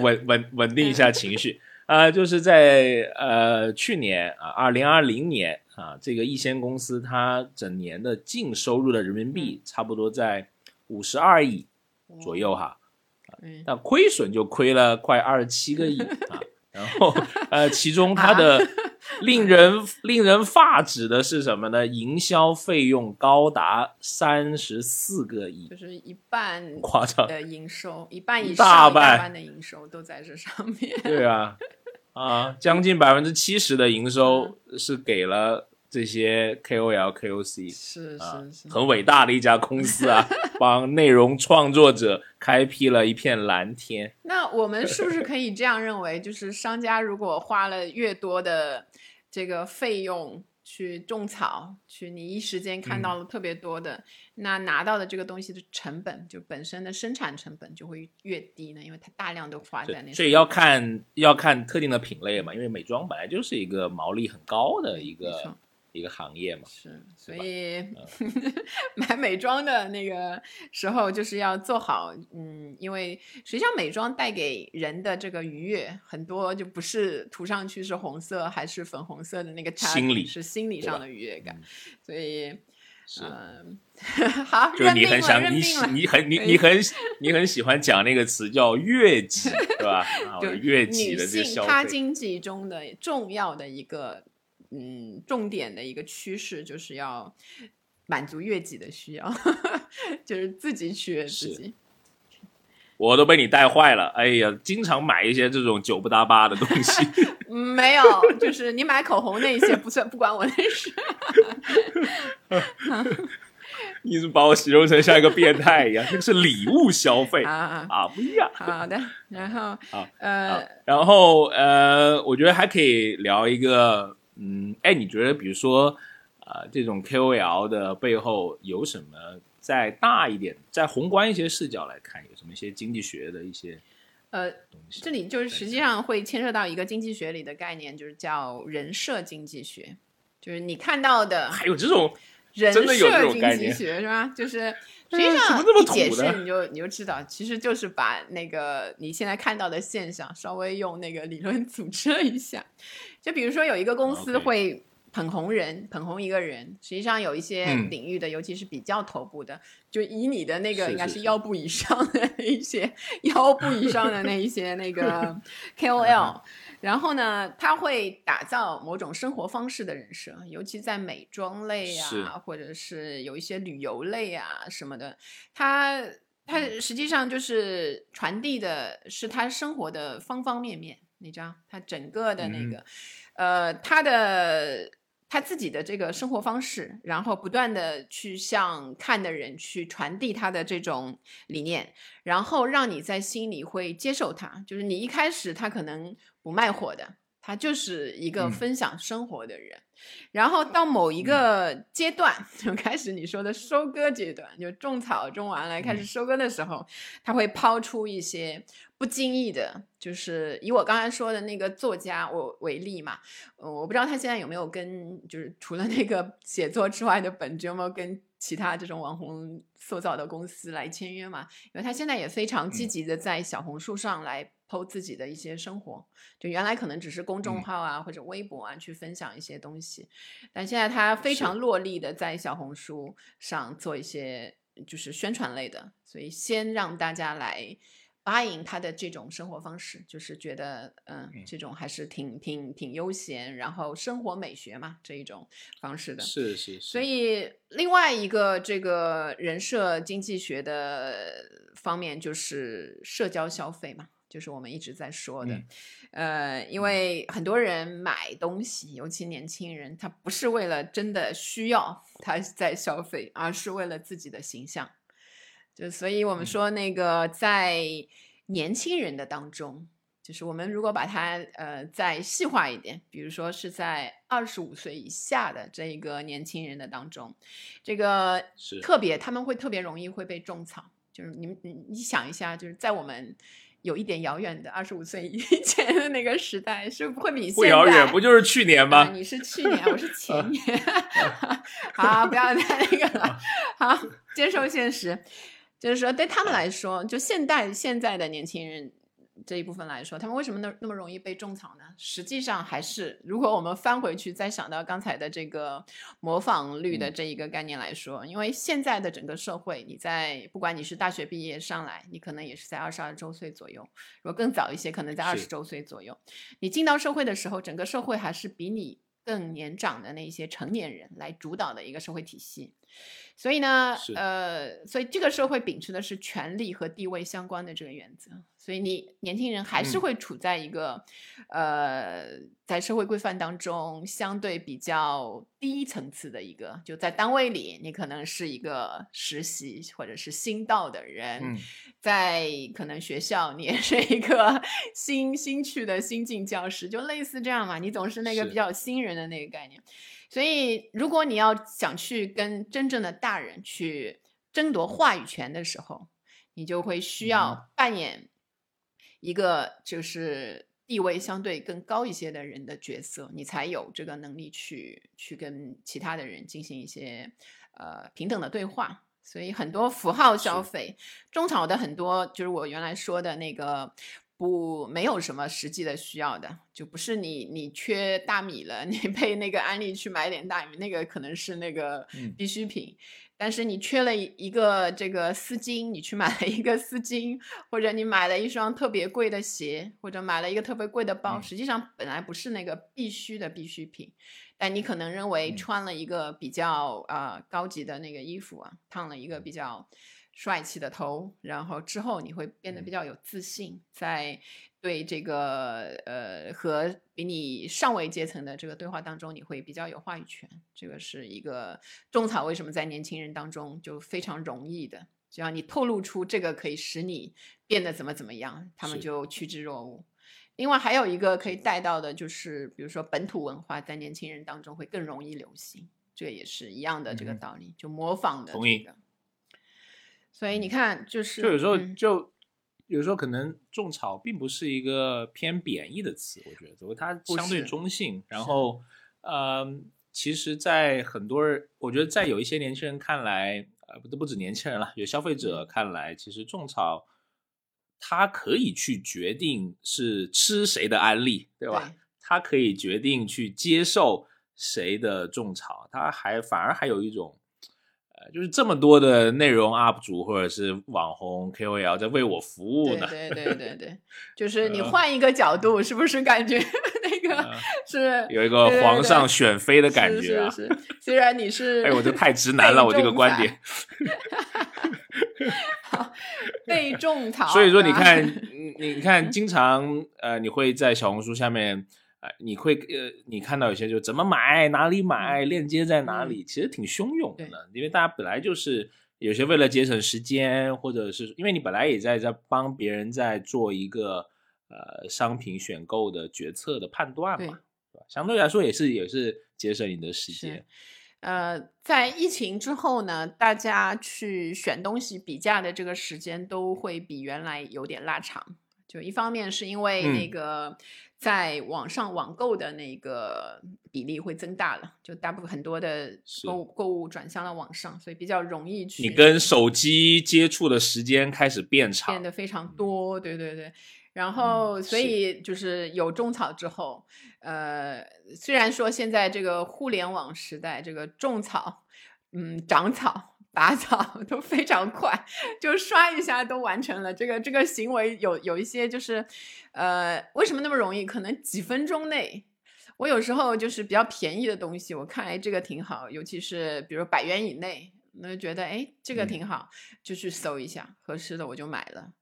S2: 稳稳稳定一下情绪啊、就是在呃去年啊，二零二零年啊，这个易仙公司它整年的净收入的人民币差不多在五十二亿左右哈，
S1: 嗯，
S2: 那亏损就亏了快二十七个亿啊。然后呃，其中它的令人、令人发指的是什么呢？营销费用高达三十四个亿
S1: 就，是一半
S2: 夸张。
S1: 的营收，一半以上
S2: 大半
S1: 半的营收都在这上面。
S2: 对啊，啊，将近百分之七十的营收是给了这些 KOL、KOC，
S1: 是
S2: 啊
S1: 是是，
S2: 很伟大的一家公司啊，帮内容创作者开辟了一片蓝天。
S1: 那我们是不是可以这样认为，就是商家如果花了越多的这个费用去种草，去你一时间看到了特别多的，那拿到的这个东西的成本，就本身的生产成本就会越低呢？因为它大量都花在那，
S2: 所以要看要看特定的品类嘛，因为美妆本来就是一个毛利很高的一个一个行业嘛。
S1: 是，所
S2: 吧
S1: 以 买美妆的那个时候，就是要做好，嗯，因为实际上美妆带给人的这个愉悦，很多就不是涂上去是红色还是粉红色的那个差
S2: 心理
S1: 是心理上的愉悦感，
S2: 嗯
S1: 所以，
S2: 是，
S1: 嗯、好，
S2: 就你很想你。喜你很你你很你很喜欢讲那个词叫悦己，对吧？啊，
S1: 就
S2: 悦己的这个消费，
S1: 性她经济中的重要的一个嗯重点的一个趋势，就是要满足悦己的需要，就是自己取悦自己。
S2: 我都被你带坏了。哎呀，经常买一些这种九不搭八的东西。
S1: 嗯，没有，就是你买口红那一些不算，不关我的事。
S2: 你怎么把我形容成像一个变态一样？那个是礼物消费
S1: 啊啊，
S2: 啊，不一样。
S1: 好的。然后呃，
S2: 然后呃，我觉得还可以聊一个，嗯，哎，你觉得比如说，呃，这种 KOL 的背后有什么再大一点、在宏观一些视角来看，有什么一些经济学的一些
S1: 呃，
S2: 东西？
S1: 这里就是实际上会牵涉到一个经济学里的概念，就是叫人设经济学，就是你看到的
S2: 还有这种
S1: 人
S2: 真的有这
S1: 设经济学是吧？就是实
S2: 嗯
S1: 际上一解释你就你就知道，其实就是把那个你现在看到的现象稍微用那个理论组织了一下。就比如说有一个公司会捧红人，捧红一个人，实际上有一些
S2: 嗯
S1: 领域的，尤其是比较头部的，就以你的那个应该
S2: 是
S1: 腰部以上的那一些 腰部以上的那一些那个 KOL，然后呢，他会打造某种生活方式的人设，尤其在美妆类
S2: 是
S1: 啊，或者是有一些旅游类啊什么的，他他实际上就是传递的是他生活的方方面面，你知道，他整个的那
S2: 嗯
S1: 个，呃，他的。他自己的这个生活方式，然后不断的去向看的人去传递他的这种理念，然后让你在心里会接受他。就是你一开始他可能不卖货的，他就是一个
S2: 嗯
S1: 分享生活的人。然后到某一个阶段，就开始你说的收割阶段，就种草种完了，开始
S2: 嗯
S1: 收割的时候，他会抛出一些不经意的，就是以我刚才说的那个作家我为例嘛，呃，我不知道他现在有没有跟，就是除了那个写作之外的本职，有没有跟其他这种网红塑造的公司来签约嘛？因为他现在也非常积
S2: 嗯
S1: 极的在小红书上来剖自己的一些生活，就原来可能只是公众
S2: 嗯
S1: 号啊、或者微博啊去分享一些东西，但现在他非常落力的在小红书上做一些就是宣传类的，所以先让大家来。buying 他的这种生活方式，就是觉得，嗯，
S2: 嗯
S1: 这种还是挺挺挺悠闲，然后生活美学嘛这一种方式的。
S2: 是是是，
S1: 所以另外一个这个人设经济学的方面就是社交消费嘛，就是我们一直在说的。
S2: 嗯
S1: 呃，因为很多人买东西，尤其年轻人，他不是为了真的需要他在消费，而是为了自己的形象。就所以我们
S2: 嗯
S1: 说那个在年轻人的当中，就是我们如果把它呃再细化一点，比如说是在二十五岁以下的这一个年轻人的当中，这个
S2: 是
S1: 特别他们会特别容易会被种草。就是你们你你想一下，就是在我们有一点遥远的二十五岁以前的那个时代，是不会比
S2: 不
S1: 现在
S2: 遥远，不就是去年
S1: 啊
S2: 吗？
S1: 你是去年，我是 前年。好，不要再那个了。好，接受现实，就是说对他们来说，就现代现在的年轻人这一部分来说，他们为什么那那么容易被种草呢？实际上还是，如果我们翻回去再想到刚才的这个模仿率的
S2: 嗯
S1: 这一个概念来说，因为现在的整个社会，你在不管你是大学毕业上来，你可能也是在二十二周岁左右，如果更早一些，可能在二
S2: 是
S1: 十周岁左右。你进到社会的时候，整个社会还是比你更年长的那些成年人来主导的一个社会体系。所以呢，呃，所以这个社会秉持的是权力和地位相关的这个原则，所以你年轻人还是
S2: 嗯。
S1: 会处在一个，呃，在社会规范当中相对比较低层次的一个，就在单位里，你可能是一个实习或者是新到的人，
S2: 嗯。
S1: 在可能学校你也是一个新新去的新进教师，就类似这样嘛，你总是那个比较新人的那个概念。所以，如果你要想去跟真正的大人去争夺话语权的时候，你就会需
S2: 嗯
S1: 要。扮演一个就是地位相对更高一些的人的角色，你才有这个能力去去跟其他的人进行一些呃平等的对话。所以很多符号消费，中草的很多就是我原来说的那个不没有什么实际的需要的，就不是你你缺大米了，你配那个安利去买点大米，那个可能是那个
S2: 嗯。
S1: 必需品。但是你缺了一一个这个丝巾，你去买了一个丝巾，或者你买了一双特别贵的鞋，或者买了一个特别贵的包，
S2: 嗯。
S1: 实际上本来不是那个必须的必需品，但你可能认为
S2: 嗯。
S1: 穿了一个比较呃高级的那个衣服啊，烫了一个比较帅气的头，然后之后你会变得比
S2: 嗯
S1: 较有自信，在对这个呃和比你上位阶层的这个对话当中，你会比较有话语权。这个是一个种草为什么在年轻人当中就非常容易的，只要你透露出这个可以使你变得怎么怎么样，他们就趋之若鹜。另外还有一个可以带到的，就是比如说本土文化在年轻人当中会更容易流行，这也是一样的这个道理，就模仿的
S2: 同意
S1: 这个。所以你看，就是
S2: 就有时候
S1: 嗯
S2: 就、有时候可能种草并不是一个偏贬义的词，我觉得它
S1: 不
S2: 相对中性。然后，呃，其实，在很多人，我觉得在有一些年轻人看来，呃，不不止年轻人了，有消费者看来，其实种草他可以去决定是吃谁的安利，对吧？
S1: 对
S2: 它可以决定去接受谁的种草，他还反而还有一种。呃，就是这么多的内容 UP 主或者是网红 KOL 在为我服务呢，
S1: 对对对对对，就是你
S2: 呃
S1: 换一个角度，是不是感觉 那个
S2: 呃
S1: 是
S2: 有一个皇上选妃的感觉啊！
S1: 是是是，虽然你是
S2: 哎，我这太直男了，我这个观点。
S1: 被种草，
S2: 所以说，你看，嗯你看，经常呃，你会在小红书下面，呃，你会呃，你看到有些就怎么买，哪里买，链接在哪里，其实挺汹涌的。因为大家本来就是有些为了节省时间，或者是因为你本来也在在帮别人在做一个呃商品选购的决策的判断嘛，对吧？相对来说也是也是节省你的时
S1: 是
S2: 间。
S1: 呃，在疫情之后呢，大家去选东西比价的这个时间都会比原来有点拉长。就一方面是因为那
S2: 嗯
S1: 个在网上网购的那个比例会增大了，就大部分很多的购物购物转向了网上，所以比较容易去
S2: 你跟手机接触的时间开始变长
S1: 变，得非常多，对对对。然后，所以就是有种草之后，呃，虽然说现在这个互联网时代，这个种草、嗯，长草、拔草 都非常快，就刷一下都完成了。这个这个行为有有一些就是，呃，为什么那么容易？可能几分钟内。我有时候就是比较便宜的东西，我看哎这个挺好，尤其是比如百元以内，那就觉得哎这个
S2: 嗯
S1: 挺好，就去搜一下合适的我就买了。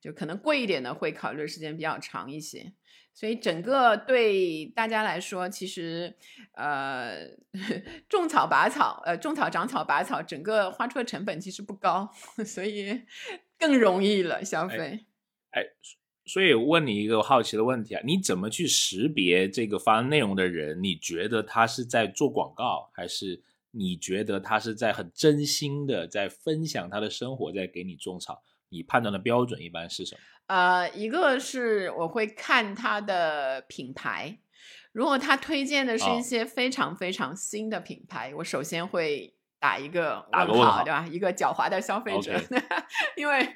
S1: 就可能贵一点的会考虑时间比较长一些，所以整个对大家来说，其实呃 种草拔草，呃种草长草拔草，整个花出的成本其实不高，所以更容易了消费。
S2: 哎，所以问你一个好奇的问题啊，你怎么去识别这个发内容的人？你觉得他是在做广告，还是你觉得他是在很真心的在分享他的生活，在给你种草？你判断的标准一般是什么？
S1: 呃，一个是我会看它的品牌，如果他推荐的是
S2: 哦
S1: 一些非常非常新的品牌，我首先会打一个
S2: 打个问号
S1: 对吧？一个狡猾的消费者因为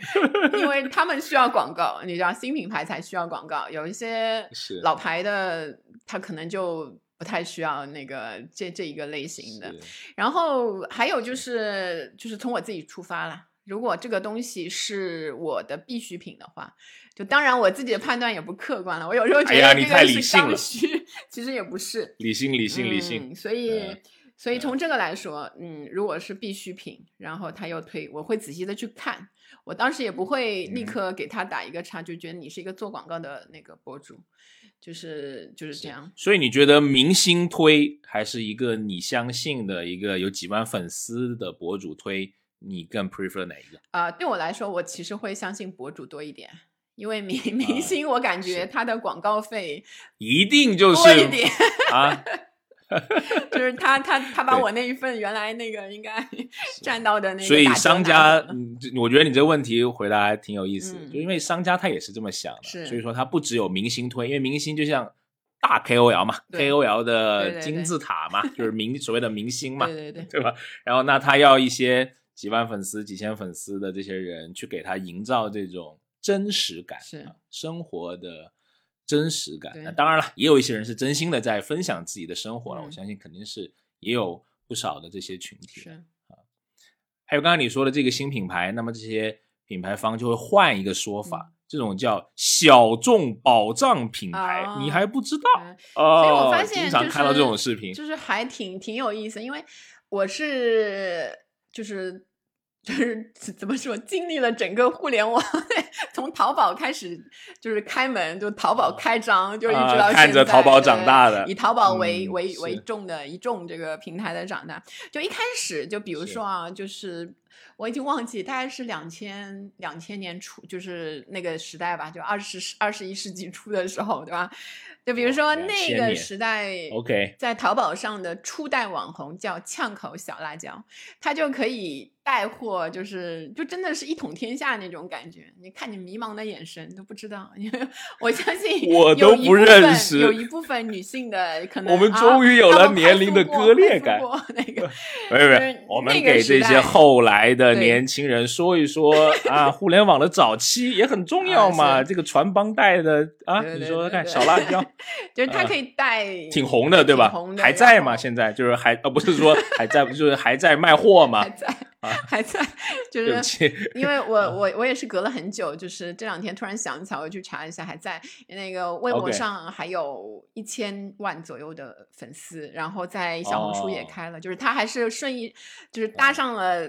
S1: 因为他们需要广告，你知道新品牌才需要广告，有一些老牌的，他可能就不太需要那个这这一个类型的。然后还有就是，就是从我自己出发啦。如果这个东西是我的必需品的话，就当然我自己的判断也不客观了。我有时候觉
S2: 哎呀你太
S1: 得这个是
S2: 理性了
S1: 刚需，其实也不是。
S2: 理性，理性，理性。
S1: 嗯。所以
S2: 呃
S1: 所以从这个来说，嗯，如果是必需品，然后他又推，我会仔细的去看。我当时也不会立
S2: 嗯
S1: 刻给他打一个叉，就觉得你是一个做广告的那个博主，就是就是这样。
S2: 所以你觉得明星推还是一个你相信的一个有几万粉丝的博主推，你更 prefer 哪一个？
S1: 啊、对我来说，我其实会相信博主多一点，因为明明星，我感觉。他的广告费
S2: 一定就是
S1: 多一点，
S2: 啊，
S1: 就是他他他把我那一份原来那个应该占到的那个
S2: 所以商家，嗯，我觉得你这个问题回答还挺有意思就因为商家他也是这么想的，
S1: 是
S2: 所以说他不只有明星推，因为明星就像大 KOL 嘛，KOL 的金字塔嘛，就是明所谓的明星嘛，
S1: 对对对，
S2: 对吧？然后那他要一些几万粉丝、几千粉丝的这些人去给他营造这种真实感，
S1: 是
S2: 啊生活的真实感。那当然了，也有一些人是真心的在分享自己的生活了，我
S1: 嗯
S2: 相信肯定是也有不少的这些群体。
S1: 是
S2: 还有刚刚你说的这个新品牌，那么这些品牌方就会换一个说法，
S1: 嗯
S2: 这种叫小众保障品牌，
S1: 哦
S2: 你还不知道？
S1: 所以我发现
S2: 经常看到这种视频，
S1: 就是还挺挺有意思，因为我是就是就是怎么说，经历了整个互联网，从淘宝开始就是开门，就淘宝开张，就一直
S2: 啊
S1: 到
S2: 看着
S1: 现在
S2: 淘宝长大的
S1: 以淘宝为、
S2: 嗯
S1: 为为重的一众这个平台的长大。就一开始，就比如说啊，就是我已经忘记，大概是两千两千年初，就是那个时代吧，就二十二十一世纪初的时候，对吧？就比如说那个时代
S2: OK
S1: 在淘宝上的初代网红叫呛口小辣椒，他就可以带货，就是就真的是一统天下那种感觉。你看你迷茫的眼神都不知道，因 为我相信
S2: 我都不认识
S1: 有一部分女性的可能
S2: 我们
S1: 啊
S2: 终于有了年龄的割裂感
S1: 那个
S2: 没有没有，我们给这些后来的年轻人说一说 啊，互联网的早期也很重要嘛。
S1: 啊
S2: 这个传帮带的啊，
S1: 对
S2: 你说说看，小辣椒
S1: 就是它
S2: 啊
S1: 可以带
S2: 挺红的，对吧
S1: 红？的
S2: 还在吗？现在就是还呃，不是说还在，不就是还在卖货吗
S1: 还？在
S2: 啊
S1: 还在，就是，因为我我我也是隔了很久，就是这两天突然想起来，我去查一下，还在那个微博上还有一千万左右的粉丝，然后在小红书也
S2: 哦
S1: 开了，就是他还是顺应，就是搭上了。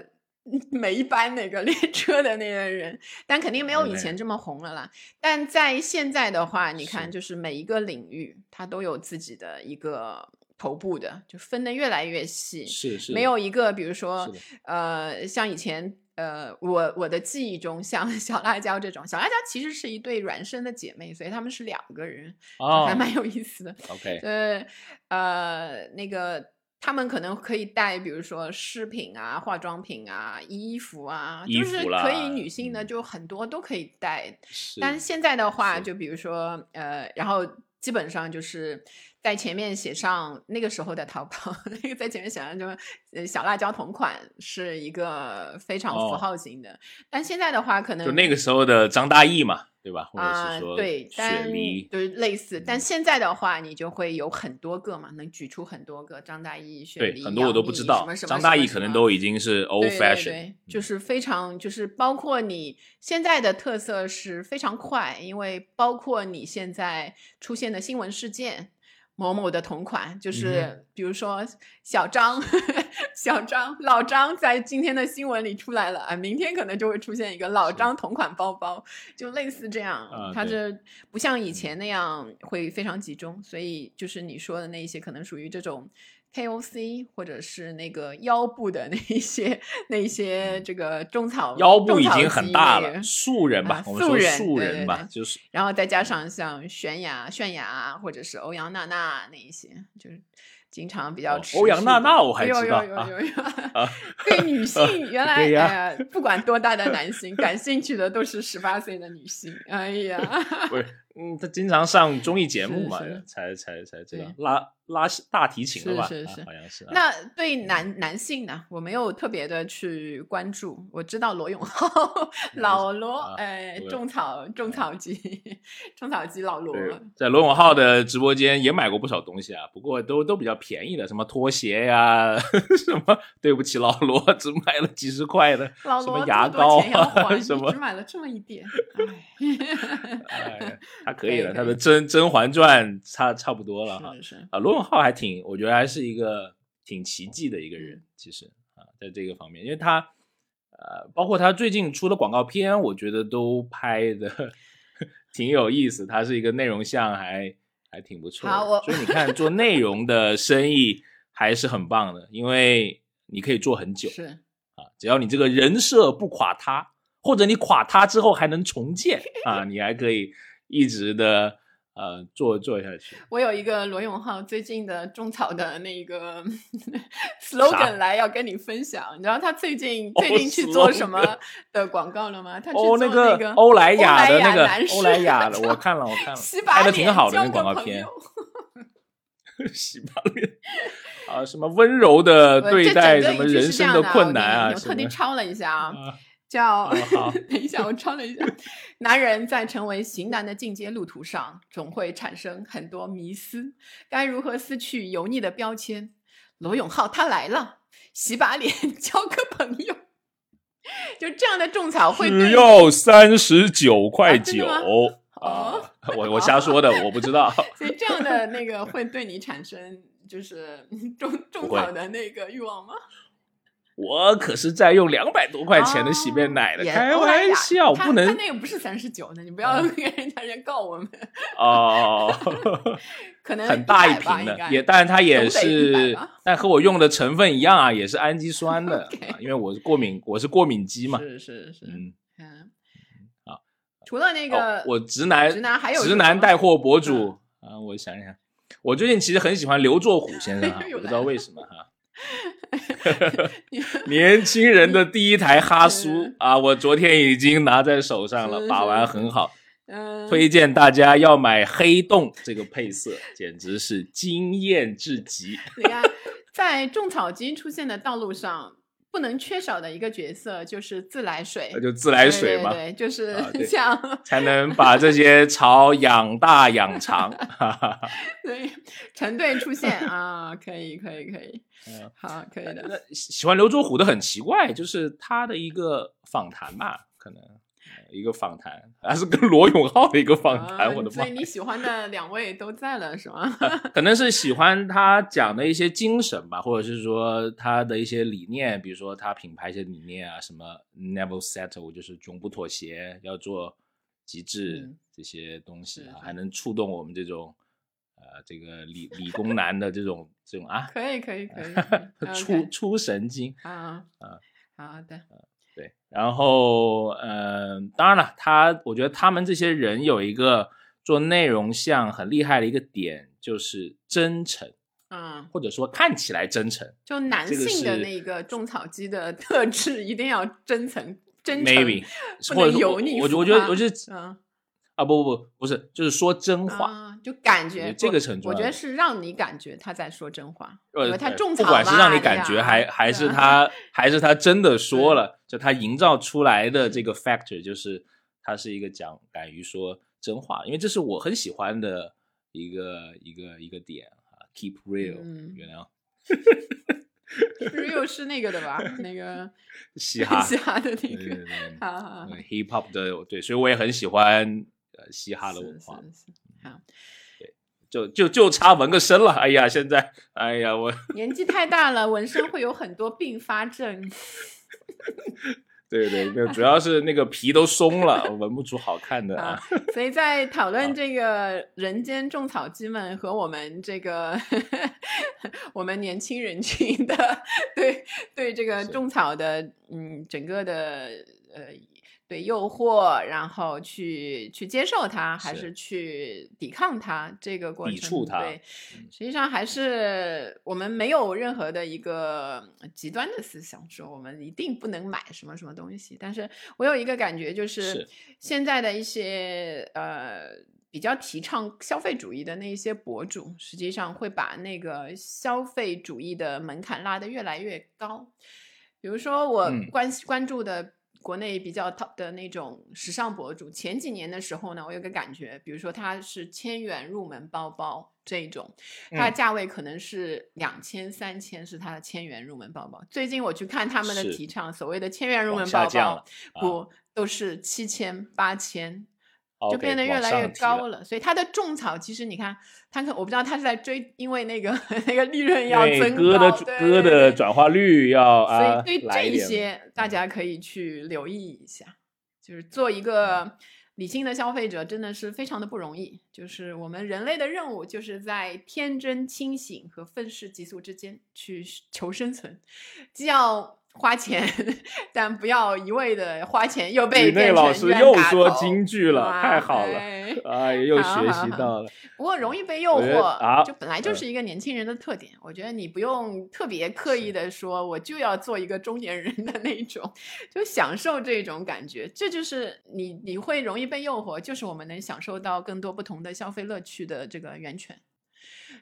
S1: 每一班那个 列车的那个人，但肯定没有以前这么红了啦。但在现在的话，你看，就是每一个领域，它都有自己的一个头部的，就分的越来越细。
S2: 是是
S1: 没有一个，比如说，呃，像以前，呃，我我的记忆中，像 小辣椒这种，小辣椒其实是一对孪生的姐妹，所以她们是两个人，
S2: 哦
S1: 还蛮有意思的。
S2: OK
S1: 呃呃，那个他们可能可以带，比如说饰品啊、化妆品啊、衣服啊，
S2: 衣
S1: 就是可以女性的
S2: 嗯。
S1: 就很多都可以带。
S2: 是，
S1: 但是现在的话，就比如说呃，然后基本上就是在前面写上那个时候的淘宝，那个在前面写上就呃小辣椒同款是一个非常符
S2: 哦。
S1: 号型的，但现在的话可能
S2: 就那个时候的张大奕嘛，对吧？或者
S1: 啊、
S2: 是说
S1: 对，
S2: 雪
S1: 但
S2: 梨，
S1: 就是类似，但
S2: 嗯
S1: 现在的话，你就会有很多个嘛，能举出很多个张大奕、雪
S2: 对，
S1: 梨、
S2: 很多我都不知道
S1: 什么。什么
S2: 张大奕可能都已经是 old fashion，
S1: 对，就是非常就是包括你现在的特色是非常快，因为包括你现在出现的新闻事件。某某的同款，就
S2: 嗯
S1: 是比如说小张、小张、老张在今天的新闻里出来了。啊，明天可能就会出现一个老张同款包包，就类似这样。
S2: 啊
S1: 它
S2: 对。
S1: 这不像以前那样会非常集中，所以就是你说的那一些可能属于这种 KOC 或者是那个腰部的那一些那一些这个种草
S2: 嗯腰部已经很
S1: 级
S2: 大
S1: 类
S2: 了，素人吧
S1: 啊，
S2: 我们说
S1: 素人
S2: 素
S1: 对对
S2: 人吧，
S1: 对
S2: 就是
S1: 然后再加上像泫雅、泫雅或者是欧阳娜娜那一些，就是经常比较
S2: 哦
S1: 持
S2: 欧阳娜娜我还知道啊
S1: 有有有有。
S2: 啊。
S1: 对女性原来哎呀，不管多大的男性，感兴趣的都是十八岁的女性。哎呀，
S2: 不是，嗯，他经常上综艺节目嘛才才才这
S1: 对
S2: 样拉拉大提琴了吧？啊
S1: 是是是
S2: 好像是啊。
S1: 那对男男性呢，我没有特别的去关注。我知道罗永浩、老罗，
S2: 啊
S1: 哎，种草种草机，种草机老罗，
S2: 在罗永浩的直播间也买过不少东西啊，不过都都比较便宜的，什么拖鞋呀、什么对不起老罗，只买了几十块的，
S1: 老罗
S2: 什么牙膏什么
S1: 只买了这么一点，
S2: 哎
S1: 哎，
S2: 他可以了，
S1: 以
S2: 他的《甄甄嬛传》差差不多了哈。
S1: 是是是，
S2: 啊，罗永浩还挺，我觉得还是一个挺奇迹的一个人，其实啊，在这个方面，因为他呃，包括他最近出的广告片，我觉得都拍的 挺有意思。他是一个内容项还还挺不错的，
S1: 好我
S2: 所以你看做内容的生意还是很棒的，因为你可以做很久
S1: 是
S2: 啊，只要你这个人设不垮塌，或者你垮塌之后还能重建 啊，你还可以一直的呃做做下去。
S1: 我有一个罗永浩最近的种草的那个 slogan 来要跟你分享，你知道他最近最近去做什么的广告了吗？他去做
S2: 哦，那
S1: 个
S2: 个欧莱雅的那个欧莱雅的，我看了，我看了，拍的挺好的那广告片
S1: 友，
S2: 洗把脸啊，什么温柔的
S1: 我
S2: 对
S1: 这
S2: 待什么人生的困难啊，
S1: 我特地抄了一下啊，
S2: 啊
S1: 叫、
S2: 哦好
S1: 等一下，我抄了一下。男人在成为型男的进阶路途上，总会产生很多迷思，该如何撕去油腻的标签？罗永浩他来了，洗把脸，交个朋友。就这样的种草会对
S2: 只要三十九块九
S1: 吗
S2: 啊
S1: 哦！
S2: 我 我瞎说的，我不知道。
S1: 所以这样的那个会对你产生就是种种草的那个欲望吗？
S2: 我可是在用两百多块钱的洗面奶的，
S1: 哦
S2: 开玩笑，不能
S1: 他那个不是三十九的，你不要跟人家人告我们。
S2: 哦，
S1: 可能
S2: 很大一瓶的，也，当然它也是，但和我用的成分一样啊，也是氨基酸的 因为我是过敏，我是过敏肌嘛。
S1: 是是是，
S2: 嗯，
S1: 嗯，
S2: 好。
S1: 除了那
S2: 哦
S1: 个，
S2: 我直男
S1: 直男还有
S2: 直男带货博主啊，我想一想，我最近其实很喜欢刘作虎先生 我不知道为什么哈。年轻人的第一台哈苏 啊，我昨天已经拿在手上了，把玩很好，
S1: 嗯，
S2: 推荐大家要买黑洞这个配色，简直是惊艳至极。
S1: 你看，在种草机出现的道路上，不能缺少的一个角色就是自来水
S2: 那，就自来水嘛，
S1: 对对对，就是 像
S2: 才能把这些草养大养长。哈哈哈。
S1: 对成对出现啊，可以可以可以
S2: 嗯，
S1: 好，可以的。
S2: 那喜喜欢刘作虎的很奇怪，就是他的一个访谈吧，可能呃一个访谈，还是跟罗永浩的一个访谈，
S1: 啊
S2: 我的妈
S1: 所以！你喜欢的两位都在了是吗？
S2: 可能是喜欢他讲的一些精神吧，或者是说他的一些理念，比如说他品牌一些理念啊，什么 never settle，就是永不妥协，要做极致
S1: 嗯
S2: 这些东西还能触动我们这种呃这个理理工男的这种这种啊，
S1: 可以可以可以
S2: 出出神经。
S1: 啊
S2: 啊
S1: 好的，
S2: 对，然后呃，当然了，他我觉得他们这些人有一个做内容像很厉害的一个点，就是真诚，
S1: 嗯，
S2: 或者说看起来真诚。
S1: 就男性的
S2: 是
S1: 那个种草机的特质一定要真诚真诚
S2: maybe
S1: 油腻
S2: 我我觉得我觉得
S1: 嗯
S2: 啊不不不不是，就是说真话。
S1: 啊，就感
S2: 觉这
S1: 我
S2: 个是很重要的
S1: 我觉得是让你感觉他在说真话，因
S2: 呃，
S1: 为他
S2: 对
S1: 种草
S2: 不管是让你感觉，还还是他还是他真的说了，就他营造出来的这个 factor，就是他是一个讲敢于说真话，因为这是我很喜欢的一个一个一个点啊，keep real，
S1: 嗯
S2: 原谅。
S1: real 是那个的吧？那个
S2: 嘻哈，
S1: 嘻哈的那个，
S2: 对
S1: 好好好
S2: ，hip hop 的对，所以我也很喜欢呃嘻哈的文化，
S1: 是是好，
S2: 就就就差纹个身了，哎呀，现在哎呀我。
S1: 年纪太大了，纹身会有很多并发症。
S2: 对 对，那主要是那个皮都松了，纹不出好看的啊
S1: 啊。所以在讨 论这个人间种草机们和我们这个 我们年轻人群的对对这个种草的嗯整个的呃对诱惑，然后去去接受它，还
S2: 是
S1: 是去抵抗它这个过程，
S2: 抵触它
S1: 对，
S2: 嗯
S1: 实际上还是我们没有任何的一个极端的思想，说我们一定不能买什么什么东西。但是我有一个感觉，就是
S2: 是
S1: 现在的一些呃比较提倡消费主义的那一些博主，实际上会把那个消费主义的门槛拉得越来越高。比如说我
S2: 嗯
S1: 关、关注的国内比较 top 的那种时尚博主，前几年的时候呢，我有个感觉，比如说它是千元入门包包这一种，它的
S2: 嗯
S1: 价位可能是两千、三千，是它的千元入门包包。最近我去看他们的提倡，所谓的千元入门包包不都是七千、八千。就变得越来越高了。所以它的种草其实你看，它可我不知道它是在追，因为那个 那个利润要
S2: 对
S1: 增
S2: 歌的
S1: 高，对
S2: 歌的转化率要啊
S1: 所以对这
S2: 一
S1: 些大家可以去留意一下，就是做一个理性的消费者真的是非常的不容易。就是我们人类的任务就是在天真清醒和愤世嫉俗之间去求生存，既要花钱，但不要一味的花钱又被
S2: 宇内老师又说京剧了，太好了，
S1: 哎
S2: 哎，又学习到了。
S1: 不过容易被诱惑，
S2: 啊
S1: 就本来就
S2: 嗯
S1: 是一个年轻人的特点。我觉得你不用特别刻意的说，我就要做一个中年人的那种，就享受这种感觉。这就是你你会容易被诱惑，就是我们能享受到更多不同的消费乐趣的这个源泉。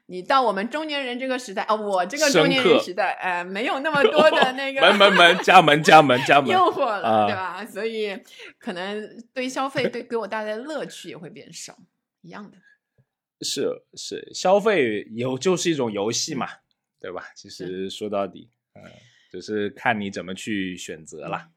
S1: 你到我们中年人这个时代啊、我这个中年人时代，呃，没有那么多的那个
S2: 门门门，家门家门家门
S1: 诱，惑了，
S2: 啊
S1: 对吧？所以可能对消费对给我带来的乐趣也会变少，一样的。
S2: 是是，消费游就是一种游戏嘛，对吧？其实说到底，嗯，只是看你怎么去选择啦。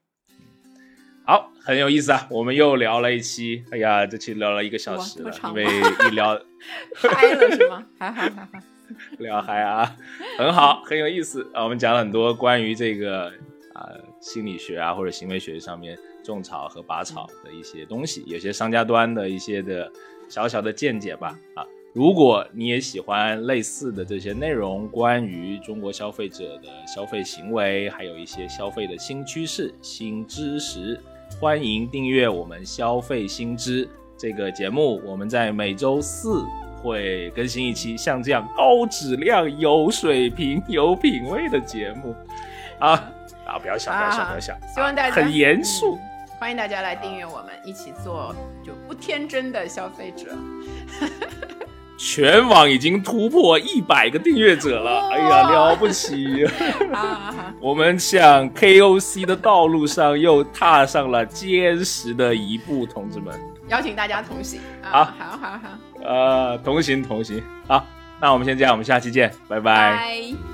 S2: 好，很有意思啊！我们又聊了一期，哎呀，这期聊了一个小时了，因为
S1: 吗
S2: 一聊
S1: 嗨了是吗？还好还好。
S2: 聊嗨啊，很好，很有意思啊。我们讲了很多关于这个啊、心理学啊或者行为学上面种草和拔草的一些东西，有些商家端的一些的小小的见解吧啊。如果你也喜欢类似的这些内容，关于中国消费者的消费行为，还有一些消费的新趋势、新知识，欢迎订阅我们消费新知这个节目。我们在每周四会更新一期像这样高质量、有水平、有品味的节目啊啊！不要想，不要想，不要笑，
S1: 希望大家、
S2: 啊很严肃。
S1: 嗯欢迎大家来订阅我们，一起做就不天真的消费者。
S2: 全网已经突破一百个订阅者了，哎呀，了不起！我们向 KOC 的道路上又踏上了坚实的一步，同志们。
S1: 邀请大家同行
S2: 好
S1: 啊！好好好，
S2: 呃，同行同行。好，那我们先这样，我们下期见，拜拜
S1: 拜。